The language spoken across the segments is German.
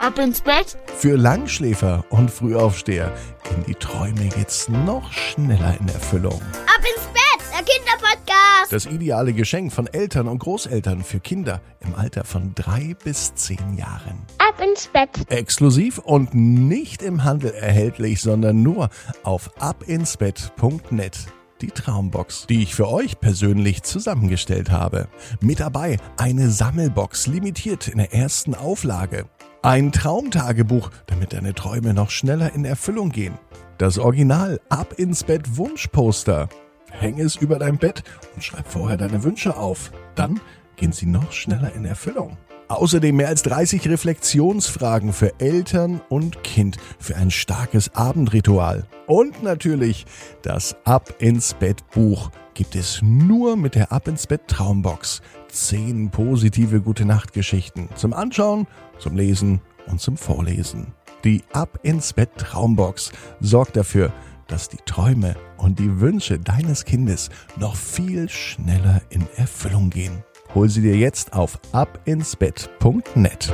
Ab ins Bett? Für Langschläfer und Frühaufsteher gehen die Träume jetzt noch schneller in Erfüllung. Ab ins Bett, der Kinderpodcast. Das ideale Geschenk von Eltern und Großeltern für Kinder im Alter von drei bis zehn Jahren. Ab ins Bett. Exklusiv und nicht im Handel erhältlich, sondern nur auf abinsbett.net. Die Traumbox, die ich für euch persönlich zusammengestellt habe. Mit dabei eine Sammelbox, limitiert in der ersten Auflage. Ein Traumtagebuch, damit deine Träume noch schneller in Erfüllung gehen. Das Original Ab ins Bett Wunschposter. Häng es über dein Bett und schreib vorher deine Wünsche auf. Dann gehen sie noch schneller in Erfüllung. Außerdem mehr als 30 Reflexionsfragen für Eltern und Kind für ein starkes Abendritual. Und natürlich das Ab ins Bett Buch gibt es nur mit der Ab ins Bett Traumbox. Zehn positive Gute Nacht Geschichten zum Anschauen, zum Lesen und zum Vorlesen. Die Ab ins Bett Traumbox sorgt dafür, dass die Träume und die Wünsche deines Kindes noch viel schneller in Erfüllung gehen. Hol sie dir jetzt auf abinsbett.net.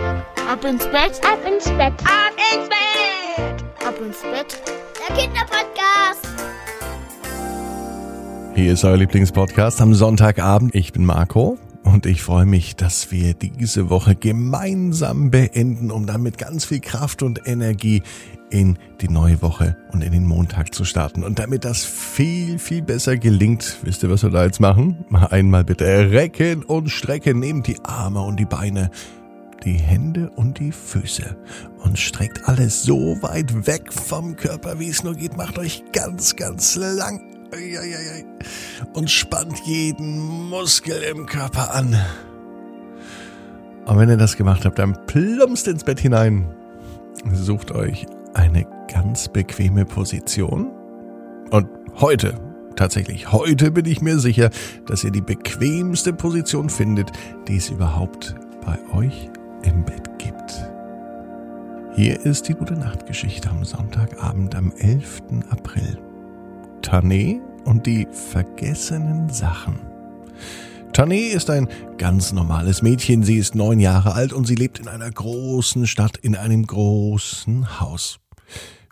Ab ins Bett? Ab ins Bett. Ab ins Bett! Ab ins Bett? Der Kinderpodcast. Hier ist euer Lieblingspodcast am Sonntagabend. Ich bin Marco und ich freue mich, dass wir diese Woche gemeinsam beenden, um dann mit ganz viel Kraft und Energie in die neue Woche und in den Montag zu starten. Und damit das viel, viel besser gelingt, wisst ihr, was wir da jetzt machen? Mal einmal bitte recken und strecken. Nehmt die Arme und die Beine, die Hände und die Füße und streckt alles so weit weg vom Körper, wie es nur geht. Macht euch ganz, ganz lang. Und spannt jeden Muskel im Körper an. Und wenn ihr das gemacht habt, dann plumpst ins Bett hinein. Sucht euch eine ganz bequeme Position. Und heute, tatsächlich heute bin ich mir sicher, dass ihr die bequemste Position findet, die es überhaupt bei euch im Bett gibt. Hier ist die gute Nachtgeschichte am Sonntagabend am 11. April. Tané und die vergessenen Sachen. Tané ist ein ganz normales Mädchen. Sie ist neun Jahre alt und sie lebt in einer großen Stadt in einem großen Haus.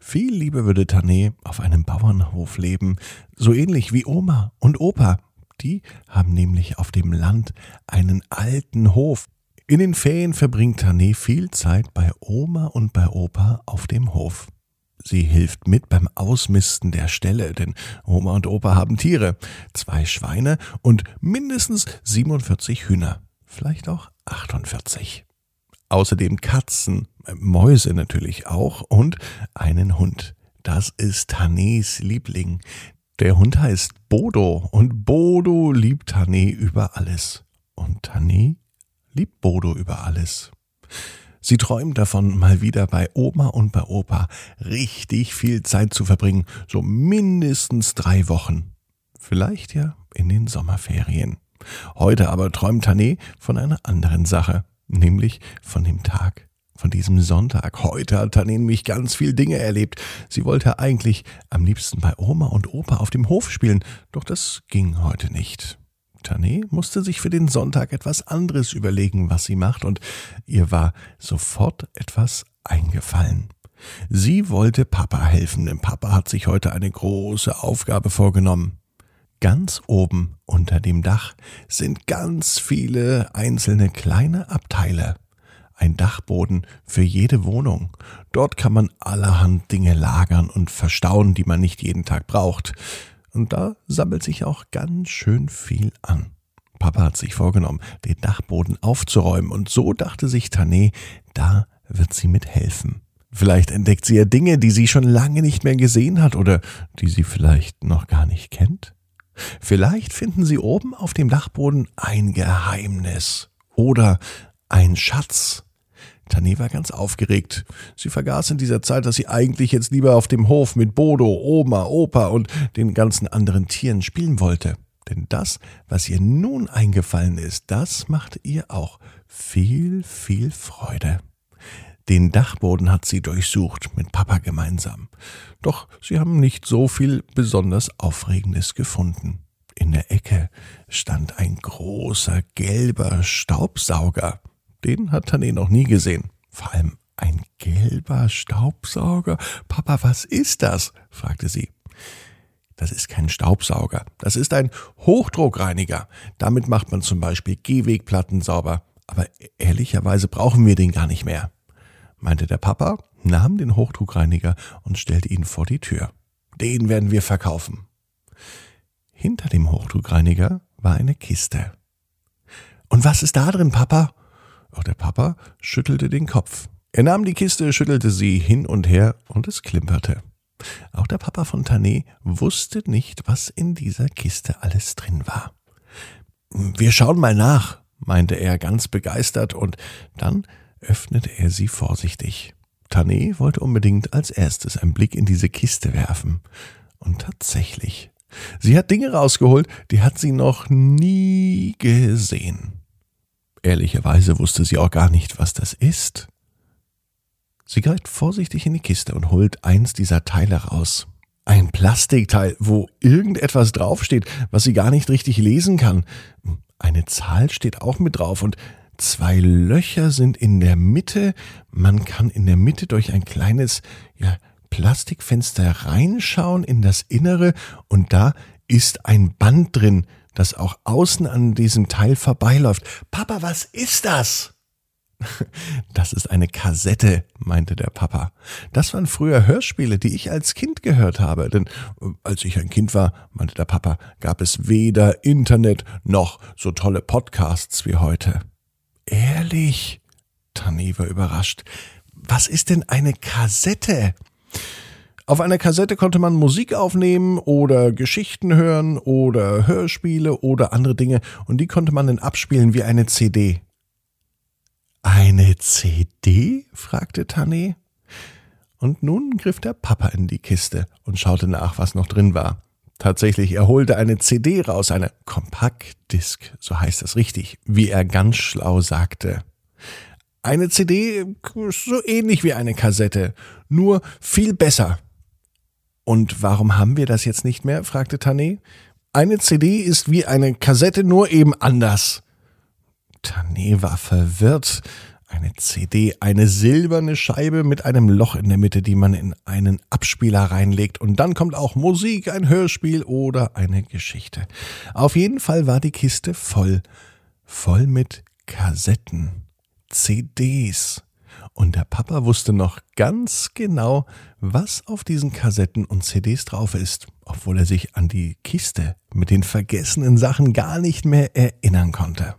Viel lieber würde Tané auf einem Bauernhof leben, so ähnlich wie Oma und Opa. Die haben nämlich auf dem Land einen alten Hof. In den Ferien verbringt Tané viel Zeit bei Oma und bei Opa auf dem Hof. Sie hilft mit beim Ausmisten der Ställe, denn Oma und Opa haben Tiere, zwei Schweine und mindestens 47 Hühner, vielleicht auch 48. Außerdem Katzen, Mäuse natürlich auch und einen Hund. Das ist Tanés Liebling. Der Hund heißt Bodo und Bodo liebt Tané über alles. Und Tané liebt Bodo über alles. Sie träumt davon, mal wieder bei Oma und bei Opa richtig viel Zeit zu verbringen, so mindestens drei Wochen. Vielleicht ja in den Sommerferien. Heute aber träumt Tané von einer anderen Sache, nämlich von dem Tag, von diesem Sonntag. Heute hat Tané nämlich ganz viel Dinge erlebt. Sie wollte eigentlich am liebsten bei Oma und Opa auf dem Hof spielen, doch das ging heute nicht. Tané musste sich für den Sonntag etwas anderes überlegen, was sie macht, und ihr war sofort etwas eingefallen. Sie wollte Papa helfen, denn Papa hat sich heute eine große Aufgabe vorgenommen. Ganz oben unter dem Dach sind ganz viele einzelne kleine Abteile. Ein Dachboden für jede Wohnung. Dort kann man allerhand Dinge lagern und verstauen, die man nicht jeden Tag braucht. Und da sammelt sich auch ganz schön viel an. Papa hat sich vorgenommen, den Dachboden aufzuräumen, und so dachte sich Tané, da wird sie mithelfen. Vielleicht entdeckt sie ja Dinge, die sie schon lange nicht mehr gesehen hat oder die sie vielleicht noch gar nicht kennt. Vielleicht finden sie oben auf dem Dachboden ein Geheimnis oder ein Schatz. Tané war ganz aufgeregt. Sie vergaß in dieser Zeit, dass sie eigentlich jetzt lieber auf dem Hof mit Bodo, Oma, Opa und den ganzen anderen Tieren spielen wollte. Denn das, was ihr nun eingefallen ist, das macht ihr auch viel, viel Freude. Den Dachboden hat sie durchsucht, mit Papa gemeinsam. Doch sie haben nicht so viel besonders Aufregendes gefunden. In der Ecke stand ein großer gelber Staubsauger. Den hat Tané noch nie gesehen. Vor allem ein gelber Staubsauger? Papa, was ist das? fragte sie. Das ist kein Staubsauger, das ist ein Hochdruckreiniger. Damit macht man zum Beispiel Gehwegplatten sauber. Aber ehrlicherweise brauchen wir den gar nicht mehr, meinte der Papa, nahm den Hochdruckreiniger und stellte ihn vor die Tür. Den werden wir verkaufen. Hinter dem Hochdruckreiniger war eine Kiste. Und was ist da drin, Papa? Auch der Papa schüttelte den Kopf. Er nahm die Kiste, schüttelte sie hin und her und es klimperte. Auch der Papa von Tané wusste nicht, was in dieser Kiste alles drin war. Wir schauen mal nach, meinte er ganz begeistert, und dann öffnete er sie vorsichtig. Tané wollte unbedingt als erstes einen Blick in diese Kiste werfen. Und tatsächlich, sie hat Dinge rausgeholt, die hat sie noch nie gesehen. Ehrlicherweise wusste sie auch gar nicht, was das ist. Sie greift vorsichtig in die Kiste und holt eins dieser Teile raus. Ein Plastikteil, wo irgendetwas draufsteht, was sie gar nicht richtig lesen kann. Eine Zahl steht auch mit drauf und zwei Löcher sind in der Mitte. Man kann in der Mitte durch ein kleines ja, Plastikfenster reinschauen in das Innere und da ist ein Band drin, das auch außen an diesem Teil vorbeiläuft. Papa, was ist das? Das ist eine Kassette, meinte der Papa. Das waren früher Hörspiele, die ich als Kind gehört habe. Denn äh, als ich ein Kind war, meinte der Papa, gab es weder Internet noch so tolle Podcasts wie heute. Ehrlich? Tani war überrascht. Was ist denn eine Kassette? Auf einer Kassette konnte man Musik aufnehmen oder Geschichten hören oder Hörspiele oder andere Dinge und die konnte man dann abspielen wie eine CD. Eine CD? fragte Tané. Und nun griff der Papa in die Kiste und schaute nach, was noch drin war. Tatsächlich, er holte eine CD raus, eine Kompaktdisk, so heißt es richtig, wie er ganz schlau sagte. Eine CD so ähnlich wie eine Kassette, nur viel besser, und warum haben wir das jetzt nicht mehr? fragte Tané. Eine CD ist wie eine Kassette, nur eben anders. Tané war verwirrt. Eine CD, eine silberne Scheibe mit einem Loch in der Mitte, die man in einen Abspieler reinlegt. Und dann kommt auch Musik, ein Hörspiel oder eine Geschichte. Auf jeden Fall war die Kiste voll. Voll mit Kassetten, CDs, und der Papa wusste noch ganz genau, was auf diesen Kassetten und CDs drauf ist, obwohl er sich an die Kiste mit den vergessenen Sachen gar nicht mehr erinnern konnte.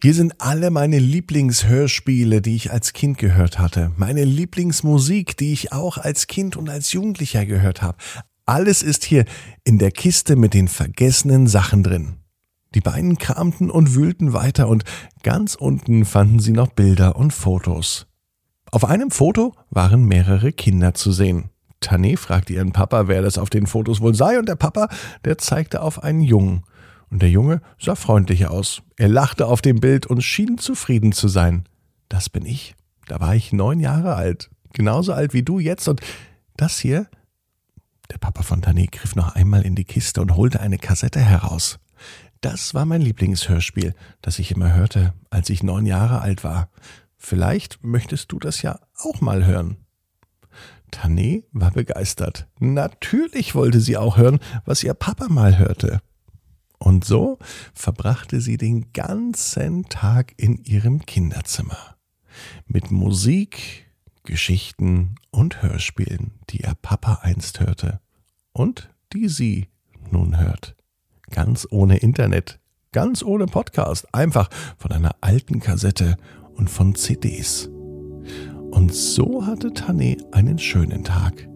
Hier sind alle meine Lieblingshörspiele, die ich als Kind gehört hatte, meine Lieblingsmusik, die ich auch als Kind und als Jugendlicher gehört habe. Alles ist hier in der Kiste mit den vergessenen Sachen drin. Die beiden kramten und wühlten weiter und ganz unten fanden sie noch Bilder und Fotos. Auf einem Foto waren mehrere Kinder zu sehen. Tané fragte ihren Papa, wer das auf den Fotos wohl sei, und der Papa, der zeigte auf einen Jungen. Und der Junge sah freundlich aus. Er lachte auf dem Bild und schien zufrieden zu sein. Das bin ich. Da war ich neun Jahre alt. Genauso alt wie du jetzt. Und das hier? Der Papa von Tané griff noch einmal in die Kiste und holte eine Kassette heraus. Das war mein Lieblingshörspiel, das ich immer hörte, als ich neun Jahre alt war. Vielleicht möchtest du das ja auch mal hören. Tané war begeistert. Natürlich wollte sie auch hören, was ihr Papa mal hörte. Und so verbrachte sie den ganzen Tag in ihrem Kinderzimmer. Mit Musik, Geschichten und Hörspielen, die ihr Papa einst hörte und die sie nun hört. Ganz ohne Internet, ganz ohne Podcast, einfach von einer alten Kassette und von CDs. Und so hatte Tanne einen schönen Tag.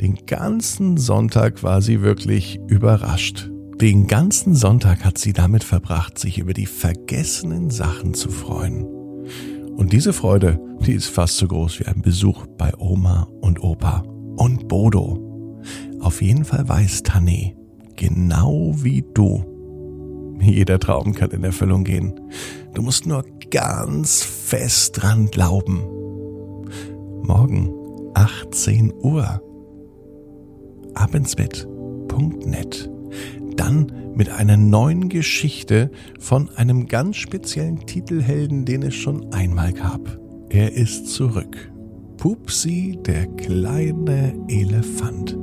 Den ganzen Sonntag war sie wirklich überrascht. Den ganzen Sonntag hat sie damit verbracht, sich über die vergessenen Sachen zu freuen. Und diese Freude, die ist fast so groß wie ein Besuch bei Oma und Opa und Bodo. Auf jeden Fall weiß Tané, genau wie du, jeder Traum kann in Erfüllung gehen. Du musst nur ganz fest dran glauben. Morgen 18 Uhr. Abendsbett.net. Dann mit einer neuen Geschichte von einem ganz speziellen Titelhelden, den es schon einmal gab. Er ist zurück. Pupsi, der kleine Elefant.